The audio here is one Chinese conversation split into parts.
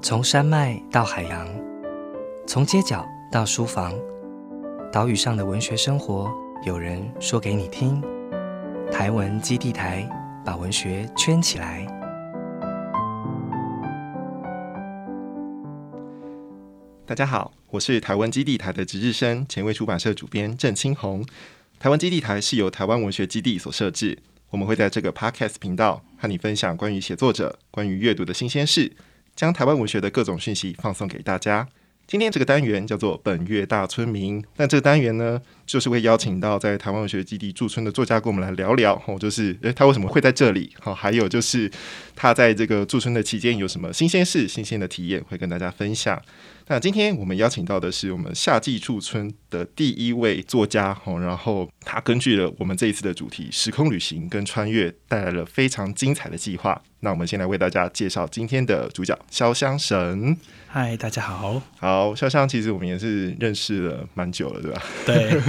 从山脉到海洋，从街角到书房，岛屿上的文学生活，有人说给你听。台文基地台把文学圈起来。大家好，我是台湾基地台的值日生，前卫出版社主编郑青红。台湾基地台是由台湾文学基地所设置，我们会在这个 Podcast 频道和你分享关于写作者、关于阅读的新鲜事，将台湾文学的各种讯息放送给大家。今天这个单元叫做本月大村民，那这个单元呢，就是会邀请到在台湾文学基地驻村的作家，跟我们来聊聊哦，就是诶，他为什么会在这里？好，还有就是他在这个驻村的期间有什么新鲜事、新鲜的体验，会跟大家分享。那今天我们邀请到的是我们夏季驻村的第一位作家哦，然后他根据了我们这一次的主题时空旅行跟穿越，带来了非常精彩的计划。那我们先来为大家介绍今天的主角潇湘神。嗨，大家好。好，潇湘其实我们也是认识了蛮久了，对吧？对，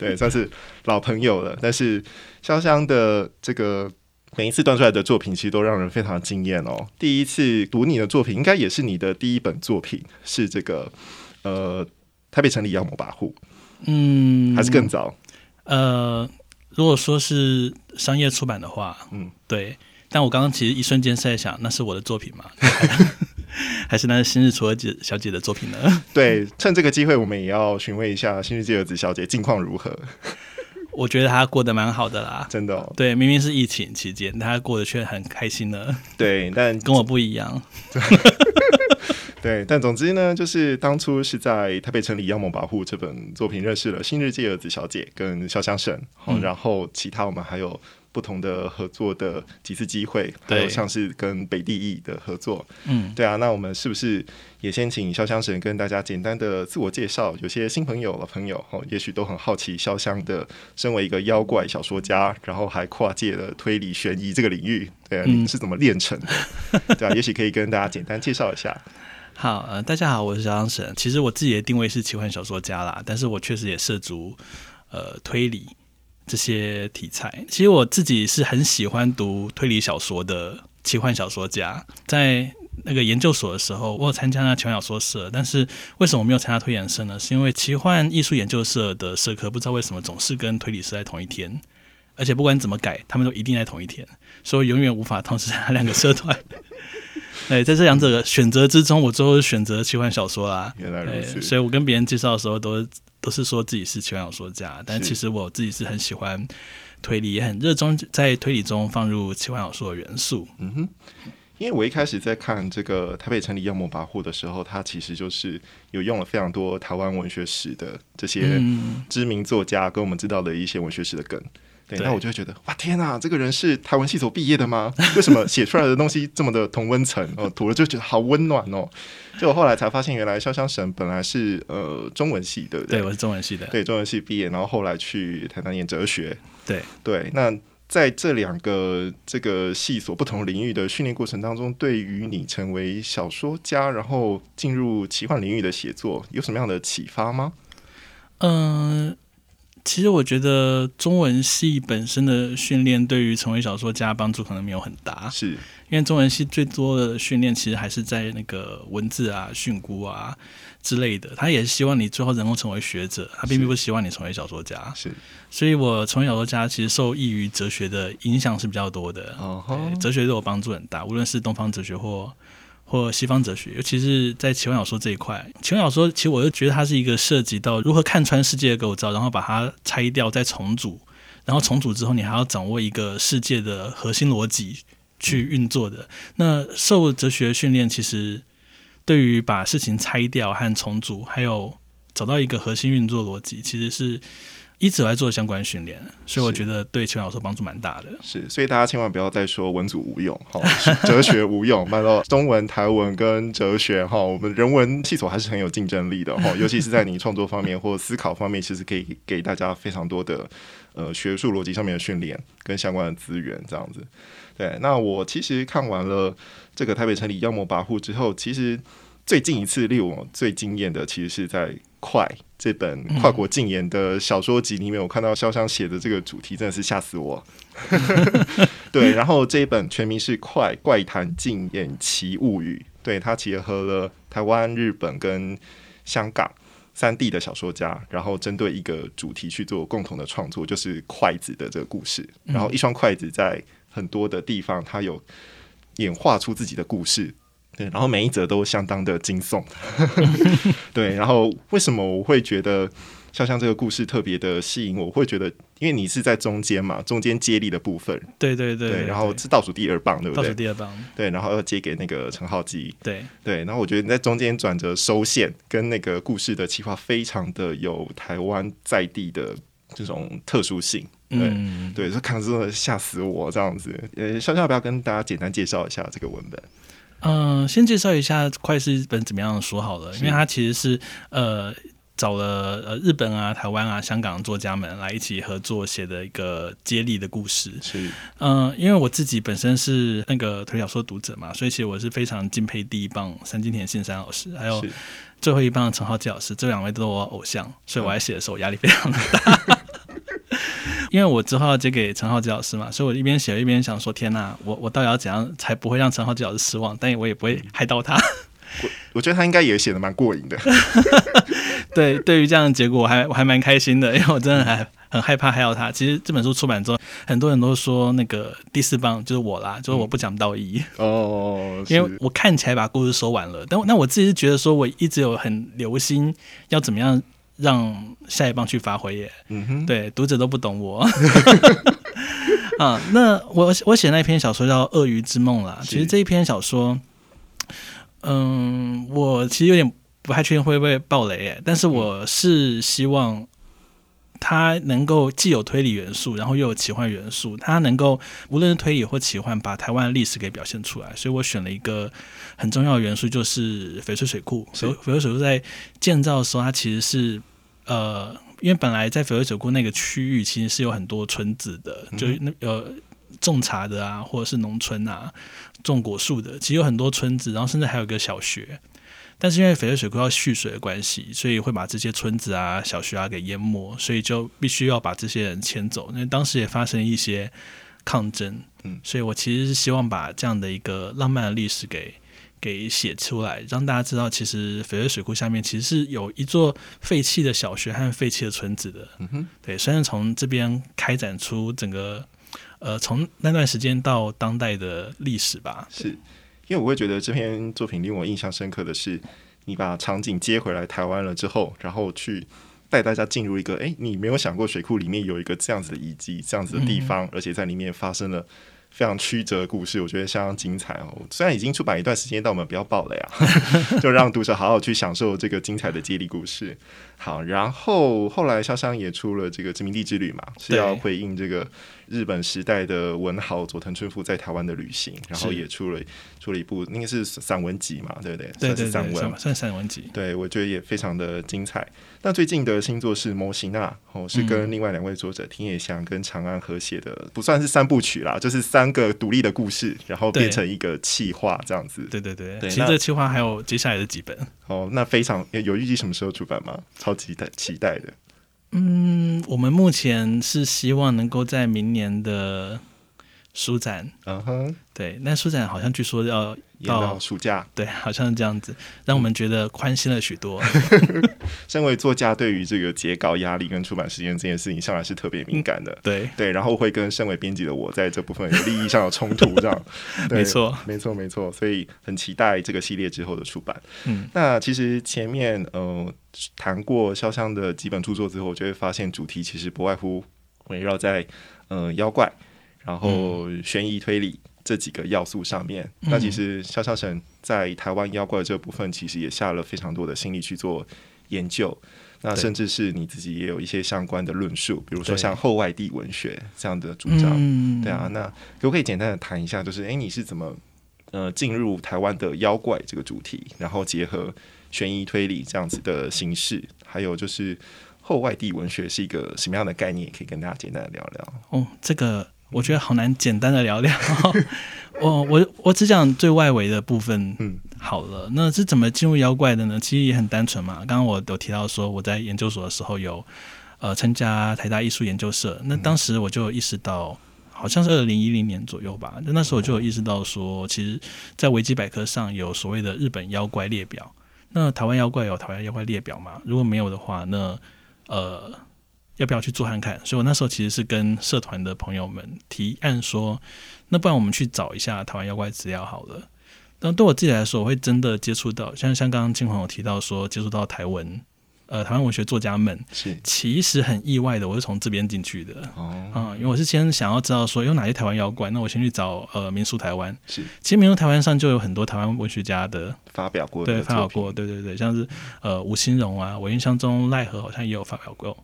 对，算是老朋友了。但是潇湘的这个。每一次端出来的作品，其实都让人非常惊艳哦。第一次读你的作品，应该也是你的第一本作品，是这个呃台北城里妖魔跋扈，嗯，还是更早？呃，如果说是商业出版的话，嗯，对。但我刚刚其实一瞬间是在想，那是我的作品吗？还是那是新日出儿姐小姐的作品呢？对，趁这个机会，我们也要询问一下新日纪儿子小姐近况如何。我觉得他过得蛮好的啦，真的。对，明明是疫情期间，他过得却很开心呢。对，但 跟我不一样。对，但总之呢，就是当初是在台北城里妖魔保护这本作品认识了新日记儿子小姐跟潇湘神，然后其他我们还有。不同的合作的几次机会，还有像是跟北地艺的合作，嗯，对啊，那我们是不是也先请潇湘神跟大家简单的自我介绍？有些新朋友、老朋友，哦，也许都很好奇潇湘的身为一个妖怪小说家，然后还跨界了推理悬疑这个领域，对啊，你是怎么练成的？对啊，也许可以跟大家简单介绍一下。好，呃，大家好，我是潇湘神。其实我自己的定位是奇幻小说家啦，但是我确实也涉足呃推理。这些题材，其实我自己是很喜欢读推理小说的奇幻小说家。在那个研究所的时候，我有参加那奇幻小说社，但是为什么没有参加推演社呢？是因为奇幻艺术研究社的社科不知道为什么总是跟推理社在同一天，而且不管怎么改，他们都一定在同一天，所以永远无法同时参加两个社团。对，在这两者的选择之中，我最后选择奇幻小说啦。原来如此，所以我跟别人介绍的时候都。都是说自己是奇幻小说家，但其实我自己是很喜欢推理，也很热衷在推理中放入奇幻小说的元素。嗯哼，因为我一开始在看这个台北城里妖魔跋扈的时候，它其实就是有用了非常多台湾文学史的这些知名作家跟我们知道的一些文学史的梗。对，那我就会觉得，哇，天哪，这个人是台湾系所毕业的吗？为什么写出来的东西这么的同温层？哦，读了就觉得好温暖哦。就我后来才发现，原来潇湘神本来是呃中文系的，对，我是中文系的，对，中文系毕业，然后后来去台南念哲学，对对。那在这两个这个系所不同领域的训练过程当中，对于你成为小说家，然后进入奇幻领域的写作，有什么样的启发吗？嗯。其实我觉得中文系本身的训练对于成为小说家帮助可能没有很大，是因为中文系最多的训练其实还是在那个文字啊、训诂啊之类的。他也是希望你最后能够成为学者，他并不希望你成为小说家。是，所以我成为小说家其实受益于哲学的影响是比较多的。哦，哲学对我帮助很大，无论是东方哲学或。或西方哲学，尤其是在奇幻小说这一块，奇幻小说其实我就觉得它是一个涉及到如何看穿世界的构造，然后把它拆掉再重组，然后重组之后你还要掌握一个世界的核心逻辑去运作的。那受哲学训练，其实对于把事情拆掉和重组，还有找到一个核心运作逻辑，其实是。一直来做相关训练，所以我觉得对邱老师帮助蛮大的。是，所以大家千万不要再说文组无用，哈，哲学无用。慢到中文、台文跟哲学，哈，我们人文系所还是很有竞争力的，哈，尤其是在你创作方面或思考方面，其实可以给大家非常多的呃学术逻辑上面的训练跟相关的资源，这样子。对，那我其实看完了这个台北城里妖魔跋扈之后，其实最近一次令我最惊艳的，其实是在快。这本跨国禁言的小说集里面，我看到潇湘写的这个主题真的是吓死我。对，然后这一本全名是《快怪谈禁言奇物语》，对，它结合了台湾、日本跟香港三地的小说家，然后针对一个主题去做共同的创作，就是筷子的这个故事。然后一双筷子在很多的地方，它有演化出自己的故事。对，然后每一则都相当的惊悚。对，然后为什么我会觉得肖像这个故事特别的吸引我？会觉得，因为你是在中间嘛，中间接力的部分。对对对。然后是倒数第二棒，对不对？倒数第二棒。对，然后要接给那个陈浩基。对对，然后我觉得你在中间转折收线，跟那个故事的企划非常的有台湾在地的这种特殊性。对对，就看真的吓死我这样子。呃，笑笑要不要跟大家简单介绍一下这个文本？嗯，先介绍一下《快是一本怎么样的书好了，因为它其实是呃找了呃日本啊、台湾啊、香港作家们来一起合作写的一个接力的故事。是，嗯，因为我自己本身是那个推小说读者嘛，所以其实我是非常敬佩第一棒三金田信三老师，还有最后一棒陈浩基老师，这两位都是我偶像，所以我在写的时候压力非常的大。因为我之后要接给陈浩基老师嘛，所以我一边写一边想说：天呐，我我到底要怎样才不会让陈浩基老师失望？但我也不会害到他。我我觉得他应该也写的蛮过瘾的。对，对于这样的结果，我还我还蛮开心的，因为我真的还很害怕害到他。其实这本书出版之后，很多人都说那个第四棒就是我啦，就是我不讲道义哦，因为我看起来把故事说完了，但那我自己是觉得说我一直有很留心要怎么样。让下一棒去发挥耶，嗯哼，对，读者都不懂我 啊。那我我写那篇小说叫《鳄鱼之梦》啦。其实这一篇小说，嗯，我其实有点不太确定会不会爆雷耶，但是我是希望。它能够既有推理元素，然后又有奇幻元素，它能够无论是推理或奇幻，把台湾的历史给表现出来。所以我选了一个很重要的元素，就是翡翠水库。翡翡翠水库在建造的时候，它其实是呃，因为本来在翡翠水库那个区域其实是有很多村子的，就是那呃种茶的啊，或者是农村啊，种果树的，其实有很多村子，然后甚至还有一个小学。但是因为翡翠水库要蓄水的关系，所以会把这些村子啊、小学啊给淹没，所以就必须要把这些人迁走。因为当时也发生一些抗争，嗯，所以我其实是希望把这样的一个浪漫的历史给给写出来，让大家知道，其实翡翠水库下面其实是有一座废弃的小学和废弃的村子的。嗯哼，对，虽然从这边开展出整个呃从那段时间到当代的历史吧，是。因为我会觉得这篇作品令我印象深刻的是，你把场景接回来台湾了之后，然后去带大家进入一个，哎，你没有想过水库里面有一个这样子的遗迹，这样子的地方，而且在里面发生了。非常曲折的故事，我觉得相当精彩哦。虽然已经出版一段时间，但我们不要爆了呀，就让读者好好去享受这个精彩的接力故事。好，然后后来潇湘也出了这个殖民地之旅嘛，是要回应这个日本时代的文豪佐藤春夫在台湾的旅行，然后也出了出了一部应该是散文集嘛，对不对？算是散文，算散文集。对，我觉得也非常的精彩。那最近的新作是《模型》啊，哦，是跟另外两位作者田野祥跟长安合写的，不算是三部曲啦，就是三个独立的故事，然后变成一个气化这样子。对对对，其实这气化还有接下来的几本。哦，那非常有预计什么时候出版吗？超级的期待的。嗯，我们目前是希望能够在明年的书展。嗯哼，对，那书展好像据说要。到暑假，对，好像是这样子，让我们觉得宽心了许多。身为作家，对于这个截稿压力跟出版时间这件事情，向来是特别敏感的。对对，然后会跟身为编辑的我在这部分有利益上的冲突，这样。没错，没错，没错。所以很期待这个系列之后的出版。嗯，那其实前面呃谈过潇湘的几本著作之后，我就会发现主题其实不外乎围绕在呃妖怪，然后悬疑推理。这几个要素上面，那其实肖肖神在台湾妖怪这部分，其实也下了非常多的心力去做研究。那甚至是你自己也有一些相关的论述，比如说像后外地文学这样的主张。对啊，那可不可以简单的谈一下，就是哎，你是怎么呃进入台湾的妖怪这个主题，然后结合悬疑推理这样子的形式，还有就是后外地文学是一个什么样的概念？可以跟大家简单的聊聊。哦，这个。我觉得好难简单的聊聊，我我我只讲最外围的部分，嗯，好了，那是怎么进入妖怪的呢？其实也很单纯嘛。刚刚我有提到说，我在研究所的时候有呃参加台大艺术研究社，那当时我就意识到，好像是二零一零年左右吧，那那时候我就有意识到说，其实，在维基百科上有所谓的日本妖怪列表，那台湾妖怪有台湾妖怪列表吗？如果没有的话，那呃。要不要去做看看？所以我那时候其实是跟社团的朋友们提案说，那不然我们去找一下台湾妖怪资料好了。但对我自己来说，我会真的接触到，像像刚刚金黄有提到说，接触到台文，呃，台湾文学作家们，是其实很意外的，我是从这边进去的。哦，啊，因为我是先想要知道说有哪些台湾妖怪，那我先去找呃民俗台湾。是，其实民俗台湾上就有很多台湾文学家的发表过，对，发表过，对对对，像是呃吴兴荣啊，我印象中奈何好像也有发表过。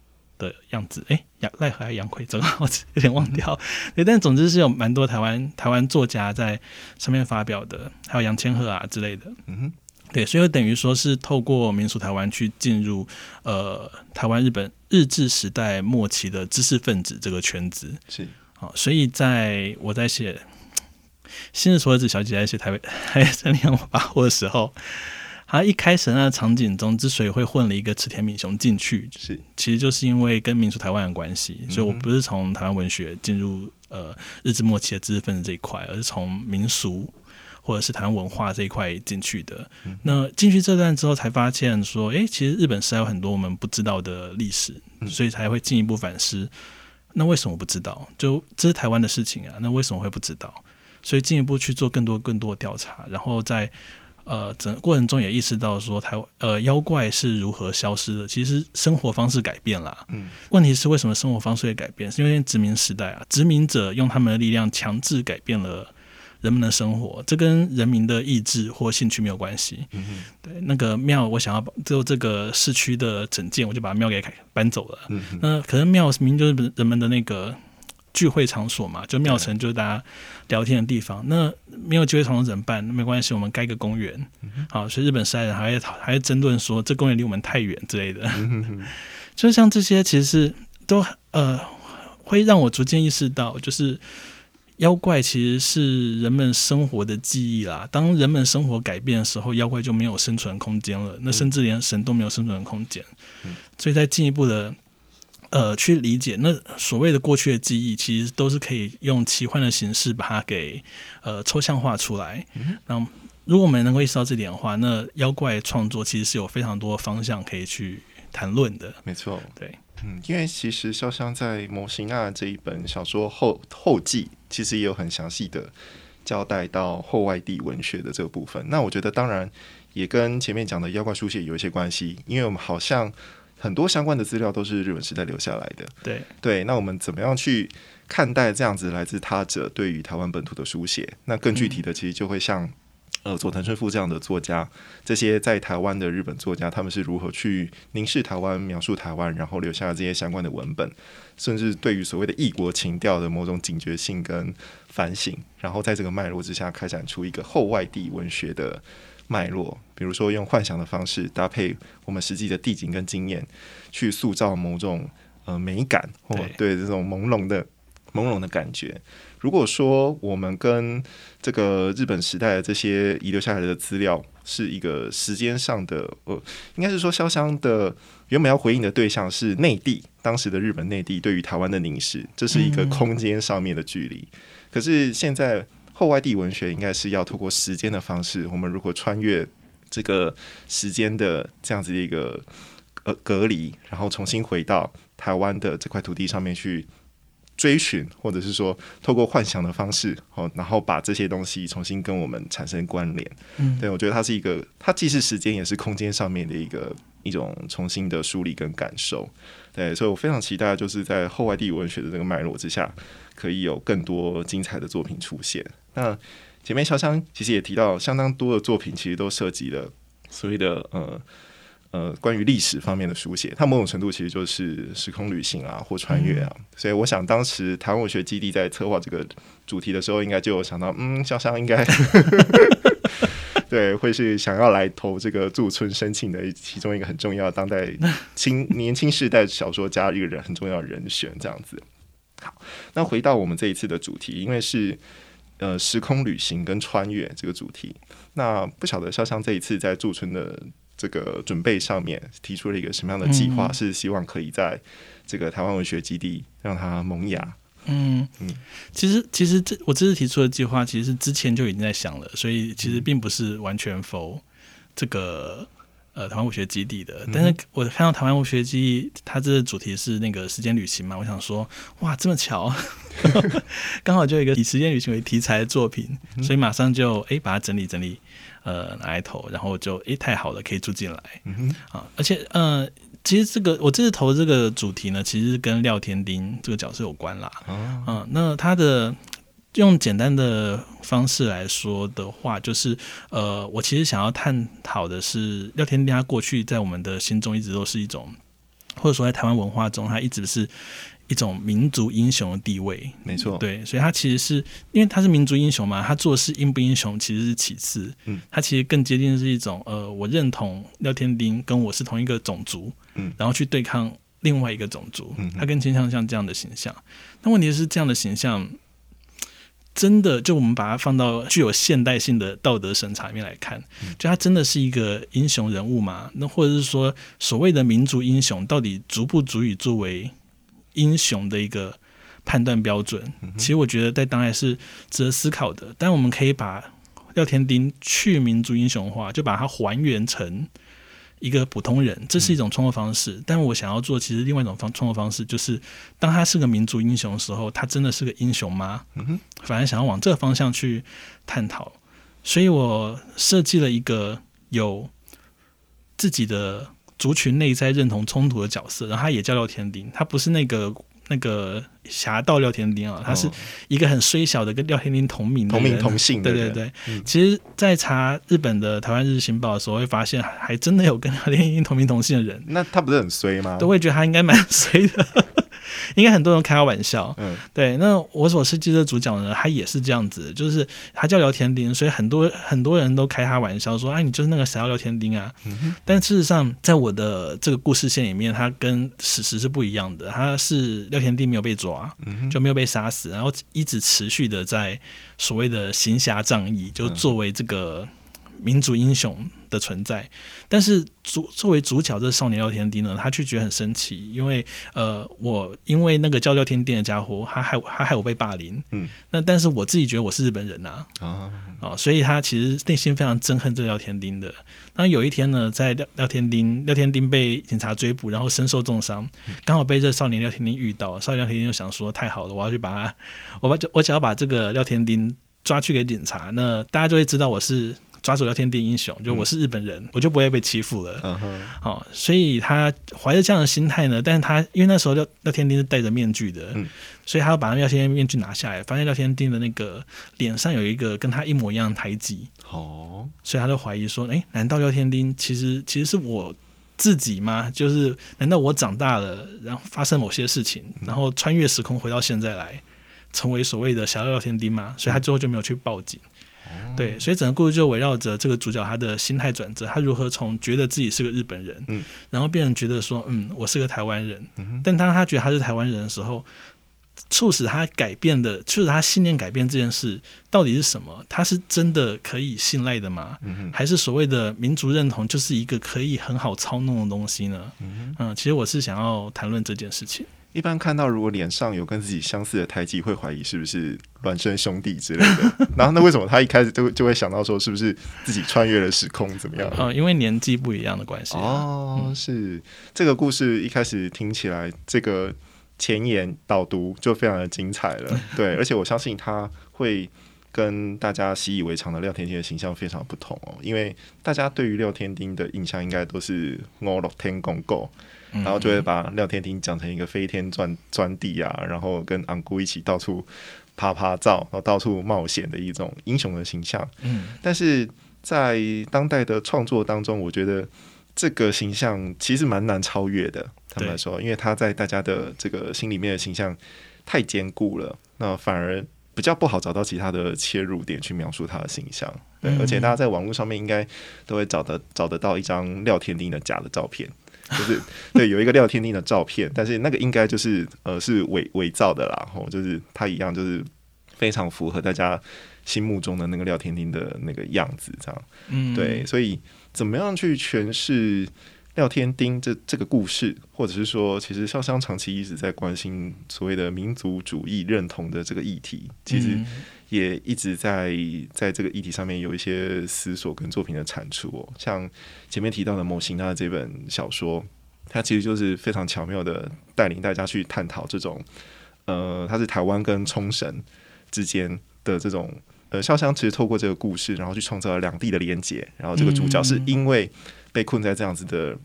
的样子，哎，杨奈何还杨奎正，我有点忘掉。对，但总之是有蛮多台湾台湾作家在上面发表的，还有杨千鹤啊之类的。嗯哼，对，所以等于说是透过民俗台湾去进入呃台湾日本日治时代末期的知识分子这个圈子。是，好，所以在我在写《新日所子小姐》在写台北 还三年我把握的时候。他一开始那个场景中，之所以会混了一个池田敏雄进去，是其实就是因为跟民俗台湾的关系，所以我不是从台湾文学进入呃日治末期的知识分子这一块，而是从民俗或者是台湾文化这一块进去的。那进去这段之后，才发现说，哎，其实日本是有很多我们不知道的历史，所以才会进一步反思。那为什么不知道？就这是台湾的事情啊，那为什么会不知道？所以进一步去做更多更多的调查，然后在。呃，整个过程中也意识到说，台呃妖怪是如何消失的。其实生活方式改变了，嗯，问题是为什么生活方式会改变？是因为殖民时代啊，殖民者用他们的力量强制改变了人们的生活，这跟人民的意志或兴趣没有关系。嗯对，那个庙，我想要就这个市区的整建，我就把庙给搬走了。嗯那可能庙明明就是人们的那个。聚会场所嘛，就庙城就是大家聊天的地方。那没有聚会场所怎么办？没关系，我们盖个公园。好，所以日本时代人还会还会争论说，这公园离我们太远之类的。就像这些，其实是都呃，会让我逐渐意识到，就是妖怪其实是人们生活的记忆啦。当人们生活改变的时候，妖怪就没有生存空间了。那甚至连神都没有生存空间。所以在进一步的。呃，去理解那所谓的过去的记忆，其实都是可以用奇幻的形式把它给呃抽象化出来。那如果我们能够意识到这点的话，那妖怪创作其实是有非常多方向可以去谈论的。没错，对，嗯，因为其实潇湘在《模型娜》这一本小说后后记，其实也有很详细的交代到后外地文学的这个部分。那我觉得当然也跟前面讲的妖怪书写有一些关系，因为我们好像。很多相关的资料都是日本时代留下来的。对对，那我们怎么样去看待这样子来自他者对于台湾本土的书写？那更具体的，其实就会像呃佐藤春夫这样的作家，这些在台湾的日本作家，他们是如何去凝视台湾、描述台湾，然后留下了这些相关的文本，甚至对于所谓的异国情调的某种警觉性跟反省，然后在这个脉络之下，开展出一个后外地文学的。脉络，比如说用幻想的方式搭配我们实际的地景跟经验，去塑造某种呃美感或对这种朦胧的朦胧的感觉。如果说我们跟这个日本时代的这些遗留下来的资料是一个时间上的，呃，应该是说潇湘的原本要回应的对象是内地，当时的日本内地对于台湾的凝视，这是一个空间上面的距离。可是现在。后外地文学应该是要透过时间的方式，我们如果穿越这个时间的这样子的一个呃隔离，然后重新回到台湾的这块土地上面去追寻，或者是说透过幻想的方式，哦，然后把这些东西重新跟我们产生关联。嗯，对我觉得它是一个，它既是时间也是空间上面的一个一种重新的梳理跟感受。对，所以我非常期待，就是在后外地文学的这个脉络之下，可以有更多精彩的作品出现。那前面潇湘其实也提到，相当多的作品其实都涉及了所谓的呃呃关于历史方面的书写，它某种程度其实就是时空旅行啊或穿越啊。所以我想当时台湾文学基地在策划这个主题的时候，应该就有想到，嗯，潇湘应该 对会是想要来投这个驻村申请的其中一个很重要当代青 年轻世代小说家一个人很重要的人选这样子。好，那回到我们这一次的主题，因为是。呃时空旅行跟穿越这个主题。那不晓得肖湘这一次在驻村的这个准备上面提出了一个什么样的计划？是希望可以在这个台湾文学基地让它萌芽。嗯嗯，其实其实这我这次提出的计划，其实是之前就已经在想了，所以其实并不是完全否这个呃台湾文学基地的。但是我看到台湾文学基地，它这个主题是那个时间旅行嘛，我想说哇，这么巧，刚好就有一个以时间旅行为题材的作品，所以马上就哎把它整理整理，呃拿来投，然后就哎太好了，可以住进来啊，而且嗯。其实这个我这次投这个主题呢，其实跟廖天丁这个角色有关啦。嗯，那他的用简单的方式来说的话，就是呃，我其实想要探讨的是廖天丁他过去在我们的心中一直都是一种，或者说在台湾文化中，他一直是。一种民族英雄的地位，没错，对，所以他其实是因为他是民族英雄嘛，他做事英不英雄其实是其次，嗯，他其实更接近是一种呃，我认同廖天丁跟我是同一个种族，嗯，然后去对抗另外一个种族，嗯，他更倾向像这样的形象。那问题是这样的形象，真的就我们把它放到具有现代性的道德审查里面来看，就他真的是一个英雄人物吗？那或者是说所谓的民族英雄到底足不足以作为？英雄的一个判断标准，其实我觉得在当代是值得思考的。但我们可以把廖天丁去民族英雄化，就把它还原成一个普通人，这是一种创作方式。但我想要做，其实另外一种方创作方式，就是当他是个民族英雄的时候，他真的是个英雄吗？嗯反而想要往这个方向去探讨。所以我设计了一个有自己的。族群内在认同冲突的角色，然后他也叫廖天丁，他不是那个那个侠盗廖天丁啊，他是一个很衰小的跟廖天丁同名同名同姓。对对对，其实，在查日本的台湾日新报的时候，会发现还真的有跟廖天丁同名同姓的人。那他不是很衰吗？都会觉得他应该蛮衰的。应该很多人开他玩笑，嗯，对。那我所设计的主角呢，他也是这样子，就是他叫聊天丁，所以很多很多人都开他玩笑说：“哎，你就是那个谁要聊天丁啊？”但事实上，在我的这个故事线里面，他跟史实是不一样的。他是廖天丁没有被抓，就没有被杀死，然后一直持续的在所谓的行侠仗义，就作为这个。民族英雄的存在，但是主作为主角这少年廖天丁呢，他却觉得很生气，因为呃，我因为那个叫廖天丁的家伙，他害 他害我被霸凌，嗯，那但是我自己觉得我是日本人呐，啊啊，所以他其实内心非常憎恨这廖天丁的。那有一天呢，在廖廖天丁廖天丁被警察追捕，然后身受重伤，刚好被这少年廖天丁遇到，少年廖天丁就想说，太好了，我要去把他，我把我只要把这个廖天丁抓去给警察，那大家就会知道我是。抓住聊天地英雄，就我是日本人，我就不会被欺负了。嗯哼，好，所以他怀着这样的心态呢，但是他因为那时候廖廖天丁是戴着面具的，嗯，所以他要把那廖天丁面具拿下来，发现廖天丁的那个脸上有一个跟他一模一样的胎记。哦，所以他就怀疑说，哎，难道廖天丁其实其实是我自己吗？就是难道我长大了，然后发生某些事情，然后穿越时空回到现在来，成为所谓的小廖天丁吗？所以他最后就没有去报警。对，所以整个故事就围绕着这个主角他的心态转折，他如何从觉得自己是个日本人，嗯，然后变成觉得说，嗯，我是个台湾人，嗯，但当他觉得他是台湾人的时候，促使他改变的，促使他信念改变这件事到底是什么？他是真的可以信赖的吗？嗯还是所谓的民族认同就是一个可以很好操弄的东西呢？嗯，其实我是想要谈论这件事情。一般看到如果脸上有跟自己相似的胎记，会怀疑是不是孪生兄弟之类的。然后那为什么他一开始就就会想到说是不是自己穿越了时空怎么样？嗯，因为年纪不一样的关系。哦，是这个故事一开始听起来，这个前言导读就非常的精彩了。对，而且我相信他会跟大家习以为常的廖天丁的形象非常不同哦，因为大家对于廖天丁的印象应该都是我老天公公。然后就会把廖天庭讲成一个飞天钻钻地啊，然后跟昂姑一起到处啪啪照，然后到处冒险的一种英雄的形象。嗯，但是在当代的创作当中，我觉得这个形象其实蛮难超越的。他们来说，因为他在大家的这个心里面的形象太坚固了，那反而比较不好找到其他的切入点去描述他的形象。对，而且大家在网络上面应该都会找得找得到一张廖天丁的假的照片。就是对，有一个廖天丁的照片，但是那个应该就是呃是伪伪造的啦，吼，就是他一样就是非常符合大家心目中的那个廖天丁的那个样子，这样。嗯，对，所以怎么样去诠释廖天丁这这个故事，或者是说，其实潇湘长期一直在关心所谓的民族主义认同的这个议题，其实也一直在在这个议题上面有一些思索跟作品的产出哦。像前面提到的《某型》的这本小说，它其实就是非常巧妙的带领大家去探讨这种，呃，它是台湾跟冲绳。之间的这种呃，潇湘其实透过这个故事，然后去创造了两地的连结。然后这个主角是因为被困在这样子的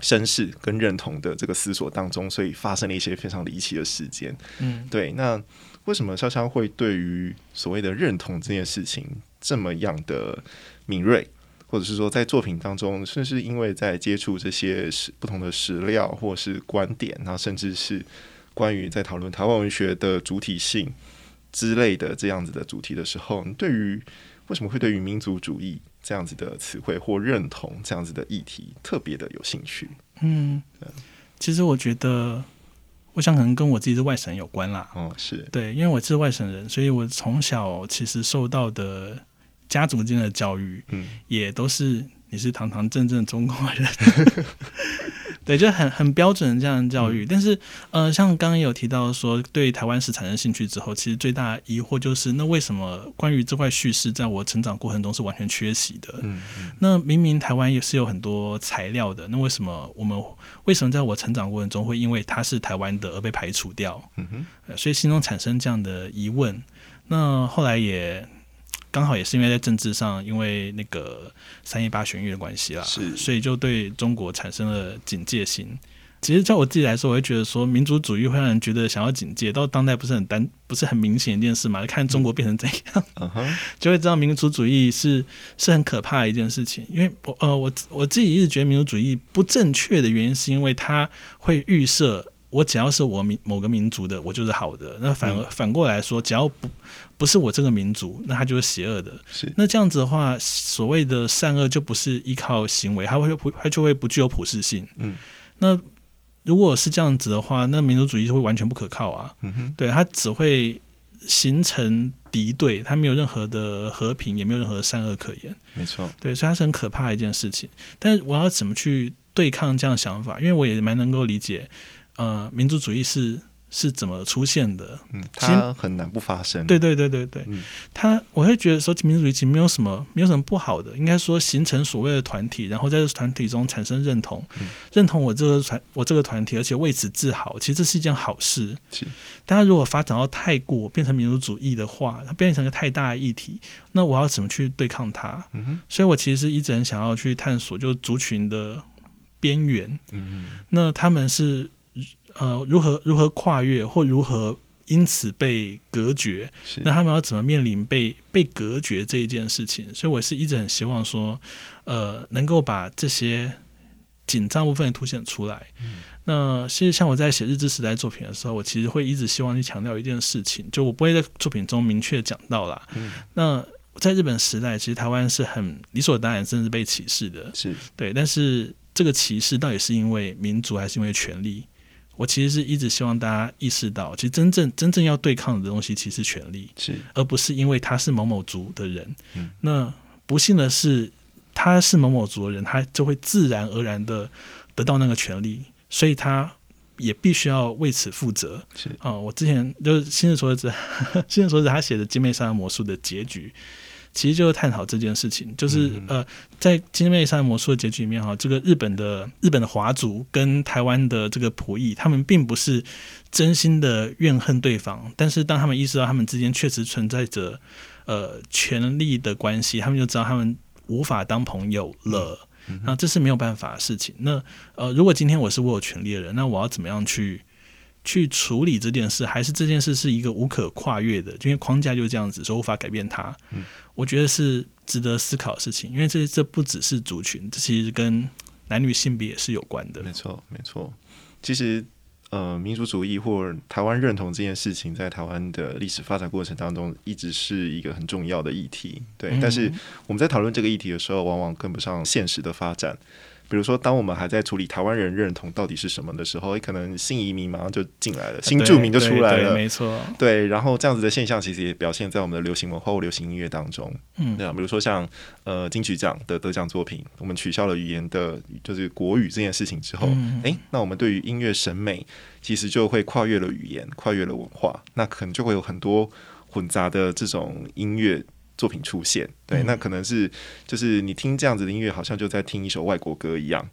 身世跟认同的这个思索当中，所以发生了一些非常离奇的事件。嗯，对。那为什么潇潇会对于所谓的认同这件事情这么样的敏锐，或者是说在作品当中，甚至因为在接触这些史不同的史料或是观点，然后甚至是关于在讨论台湾文学的主体性。之类的这样子的主题的时候，你对于为什么会对于民族主义这样子的词汇或认同这样子的议题特别的有兴趣？嗯，其实我觉得，我想可能跟我自己是外省有关啦。哦，是对，因为我是外省人，所以我从小其实受到的家族间的教育，嗯，也都是你是堂堂正正中国人。对，就很很标准的这样的教育，但是，呃，像刚刚有提到说，对台湾史产生兴趣之后，其实最大疑惑就是，那为什么关于这块叙事，在我成长过程中是完全缺席的？嗯嗯。那明明台湾也是有很多材料的，那为什么我们为什么在我成长过程中会因为它是台湾的而被排除掉？嗯哼。所以心中产生这样的疑问，那后来也。刚好也是因为在政治上，因为那个三一八选举的关系啦，是，所以就对中国产生了警戒心。其实，在我自己来说，我会觉得说，民族主义会让人觉得想要警戒。到当代不是很单，不是很明显一件事嘛？看中国变成怎样，就会知道民族主义是是很可怕的一件事情。因为我呃，我我自己一直觉得民族主义不正确的原因，是因为它会预设。我只要是我民某个民族的，我就是好的。那反而反过来说，只要不不是我这个民族，那他就是邪恶的。是那这样子的话，所谓的善恶就不是依靠行为，它会不它就会不具有普适性。嗯，那如果是这样子的话，那民族主义就会完全不可靠啊。嗯哼，对，它只会形成敌对，它没有任何的和平，也没有任何的善恶可言。没错，对，所以它是很可怕的一件事情。但是我要怎么去对抗这样的想法？因为我也蛮能够理解。呃，民族主义是是怎么出现的？嗯，它很难不发生。对对对对对，嗯，他我会觉得说，民族主义其实没有什么没有什么不好的。应该说，形成所谓的团体，然后在这团体中产生认同，认同我这个团我这个团体，而且为此自豪，其实这是一件好事。是，但他如果发展到太过变成民族主义的话，它变成一个太大的议题，那我要怎么去对抗它？嗯哼，所以我其实一直很想要去探索，就是族群的边缘。嗯那他们是。呃，如何如何跨越，或如何因此被隔绝？那他们要怎么面临被被隔绝这一件事情？所以我是一直很希望说，呃，能够把这些紧张部分凸显出来。那其实像我在写日志时代作品的时候，我其实会一直希望去强调一件事情，就我不会在作品中明确讲到啦。那在日本时代，其实台湾是很理所当然，甚至被歧视的。是对，但是这个歧视到底是因为民族，还是因为权力？我其实是一直希望大家意识到，其实真正真正要对抗的东西，其实是权力，是而不是因为他是某某族的人。嗯，那不幸的是，他是某某族的人，他就会自然而然的得到那个权利，所以他也必须要为此负责。是啊，我之前就是新日说子，新日说子他写的《金妹杀人魔术》的结局。其实就是探讨这件事情，就是呃，在《金妹山魔术》的结局里面哈，这个日本的日本的华族跟台湾的这个仆役，他们并不是真心的怨恨对方，但是当他们意识到他们之间确实存在着呃权力的关系，他们就知道他们无法当朋友了。那这是没有办法的事情。那呃，如果今天我是我有权利的人，那我要怎么样去？去处理这件事，还是这件事是一个无可跨越的，因为框架就是这样子，所以无法改变它。嗯，我觉得是值得思考的事情，因为这这不只是族群，这其实跟男女性别也是有关的。没错，没错。其实，呃，民族主义或台湾认同这件事情，在台湾的历史发展过程当中，一直是一个很重要的议题。对，但是我们在讨论这个议题的时候，往往跟不上现实的发展。比如说，当我们还在处理台湾人认同到底是什么的时候，可能新移民马上就进来了，新住民就出来了，没错。对，然后这样子的现象其实也表现在我们的流行文化或流行音乐当中。嗯，对啊，比如说像呃金曲奖的得奖作品，我们取消了语言的，就是国语这件事情之后，哎，那我们对于音乐审美其实就会跨越了语言，跨越了文化，那可能就会有很多混杂的这种音乐。作品出现，对，那可能是就是你听这样子的音乐，好像就在听一首外国歌一样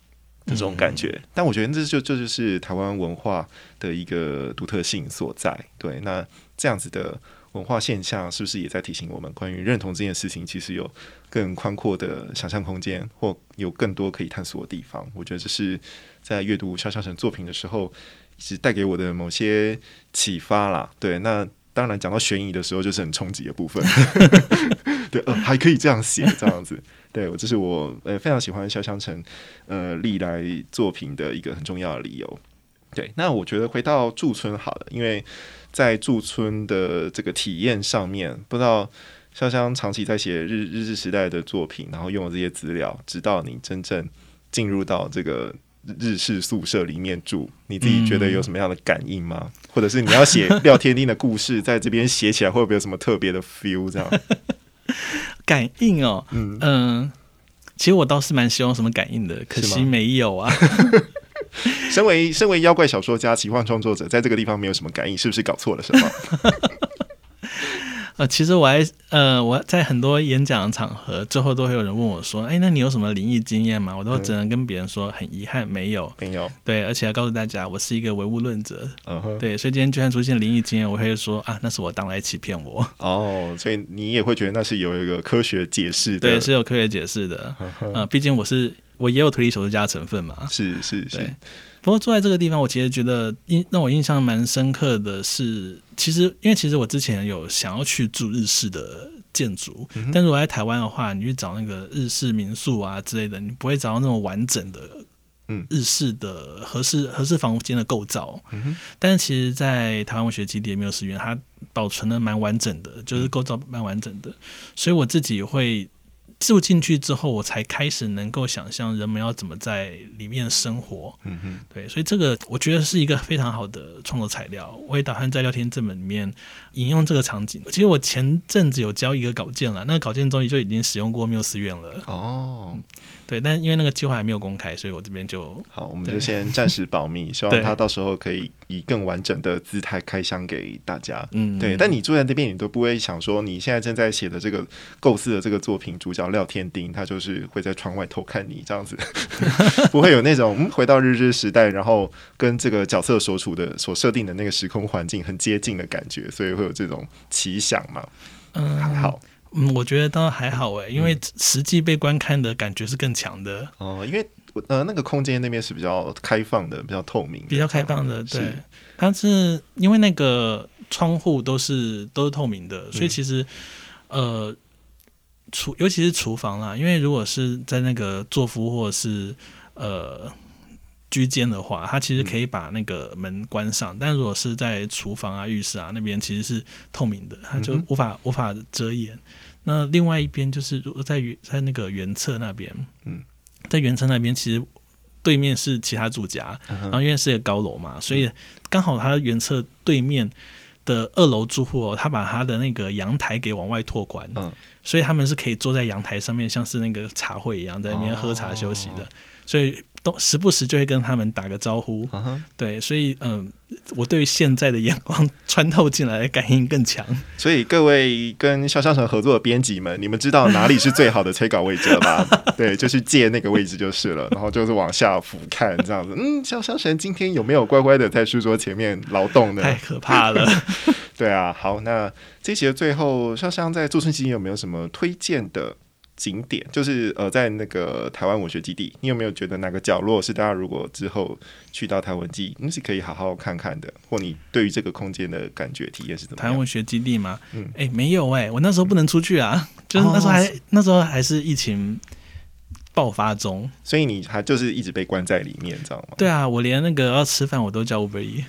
这种感觉。但我觉得这就这就是台湾文化的一个独特性所在。对，那这样子的文化现象，是不是也在提醒我们，关于认同这件事情，其实有更宽阔的想象空间，或有更多可以探索的地方？我觉得这是在阅读肖像成作品的时候，是带给我的某些启发啦。对，那。当然，讲到悬疑的时候，就是很冲击的部分。对，呃，还可以这样写，这样子。对，我这是我呃非常喜欢肖湘成呃历来作品的一个很重要的理由。对，那我觉得回到驻村好了，因为在驻村的这个体验上面，不知道潇湘长期在写日日治时代的作品，然后用了这些资料，直到你真正进入到这个。日式宿舍里面住，你自己觉得有什么样的感应吗？或者是你要写廖天丁的故事，在这边写起来会不会有什么特别的 feel？这样 感应哦，嗯嗯，其实我倒是蛮希望什么感应的，可惜没有啊。身为身为妖怪小说家、奇幻创作者，在这个地方没有什么感应，是不是搞错了什么？呃，其实我还呃，我在很多演讲场合，最后都会有人问我说：“哎，那你有什么灵异经验吗？”我都只能跟别人说，很遗憾，没有，没有。对，而且要告诉大家，我是一个唯物论者。嗯哼。对，所以今天就算出现灵异经验，我会说啊，那是我当来欺骗我。哦，所以你也会觉得那是有一个科学解释的。对，是有科学解释的。嗯，毕竟我是我也有推理小说家成分嘛。是是是。不过坐在这个地方，我其实觉得印让我印象蛮深刻的是，其实因为其实我之前有想要去住日式的建筑，但是我在台湾的话，你去找那个日式民宿啊之类的，你不会找到那种完整的嗯日式的合适合适房间的构造。但是其实，在台湾文学基地没有寺院，它保存的蛮完整的，就是构造蛮完整的，所以我自己会。住进去之后，我才开始能够想象人们要怎么在里面生活。嗯哼，对，所以这个我觉得是一个非常好的创作材料。我也打算在聊天这本里面引用这个场景。其实我前阵子有交一个稿件了，那个稿件中就已经使用过缪斯院了。哦。对，但因为那个计划还没有公开，所以我这边就好，我们就先暂时保密，希望他到时候可以以更完整的姿态开箱给大家。嗯，对。但你坐在那边，你都不会想说，你现在正在写的这个构思的这个作品主角廖天丁，他就是会在窗外偷看你这样子，不会有那种回到日治时代，然后跟这个角色所处的、所设定的那个时空环境很接近的感觉，所以会有这种奇想嘛？嗯，还好。嗯，我觉得倒还好哎，因为实际被观看的感觉是更强的哦。因为呃，那个空间那边是比较开放的，比较透明，比较开放的。对，它是因为那个窗户都是都是透明的，所以其实呃厨尤其是厨房啦，因为如果是在那个作夫或者是呃。居间的话，它其实可以把那个门关上，但如果是在厨房啊、浴室啊那边，其实是透明的，它就无法无法遮掩。那另外一边就是，如果在原在那个原侧那边，嗯，在原城那边，其实对面是其他住家，然后因为是一个高楼嘛，所以刚好它原侧对面的二楼住户哦，他把他的那个阳台给往外拓宽，嗯，所以他们是可以坐在阳台上面，像是那个茶会一样，在那边喝茶休息的，所以。都时不时就会跟他们打个招呼，对，所以嗯，我对于现在的眼光穿透进来的感应更强。所以各位跟肖湘成合作的编辑们，你们知道哪里是最好的催稿位置了吧？对，就是借那个位置就是了，然后就是往下俯瞰这样子。嗯，肖湘成今天有没有乖乖的在书桌前面劳动呢？太可怕了。对啊，好，那这期的最后，肖湘在驻村期间有没有什么推荐的？景点就是呃，在那个台湾文学基地，你有没有觉得哪个角落是大家如果之后去到台湾基，你是可以好好看看的？或你对于这个空间的感觉体验是怎么？台湾文学基地吗？嗯，哎，没有哎，我那时候不能出去啊，就是那时候还那时候还是疫情爆发中，所以你还就是一直被关在里面，知道吗？对啊，我连那个要吃饭我都叫 Uber E，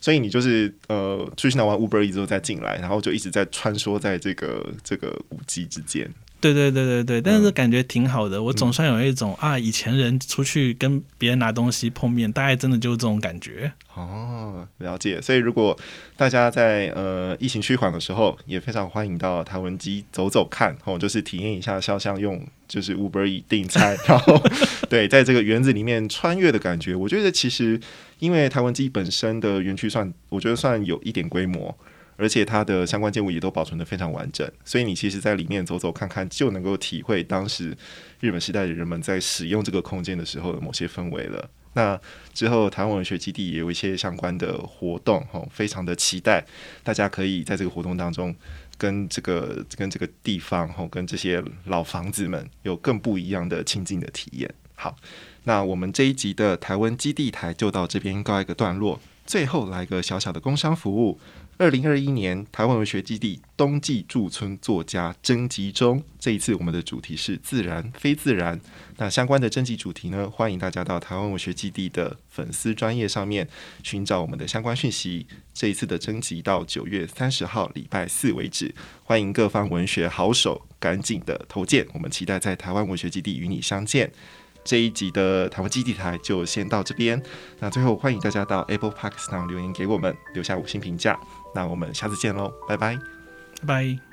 所以你就是呃出去拿完 Uber E 之后再进来，然后就一直在穿梭在这个这个古迹之间。对对对对对，但是感觉挺好的。我总算有一种啊，以前人出去跟别人拿东西碰面，大概真的就是这种感觉。哦，了解。所以如果大家在呃疫情趋缓的时候，也非常欢迎到台文机走走看，哦，就是体验一下肖像用就是 Uber 以订餐，然后对，在这个园子里面穿越的感觉。我觉得其实因为台文机本身的园区算，我觉得算有一点规模。而且它的相关建物也都保存的非常完整，所以你其实在里面走走看看，就能够体会当时日本时代的人们在使用这个空间的时候的某些氛围了。那之后台湾文学基地也有一些相关的活动，哈，非常的期待，大家可以在这个活动当中跟这个跟这个地方，哈，跟这些老房子们有更不一样的亲近的体验。好，那我们这一集的台湾基地台就到这边告一个段落，最后来个小小的工商服务。二零二一年台湾文学基地冬季驻村作家征集中，这一次我们的主题是自然非自然。那相关的征集主题呢？欢迎大家到台湾文学基地的粉丝专业上面寻找我们的相关讯息。这一次的征集到九月三十号礼拜四为止，欢迎各方文学好手赶紧的投件，我们期待在台湾文学基地与你相见。这一集的台湾基地台就先到这边。那最后欢迎大家到 Apple Park 上留言给我们，留下五星评价。那我们下次见喽，拜拜，拜拜。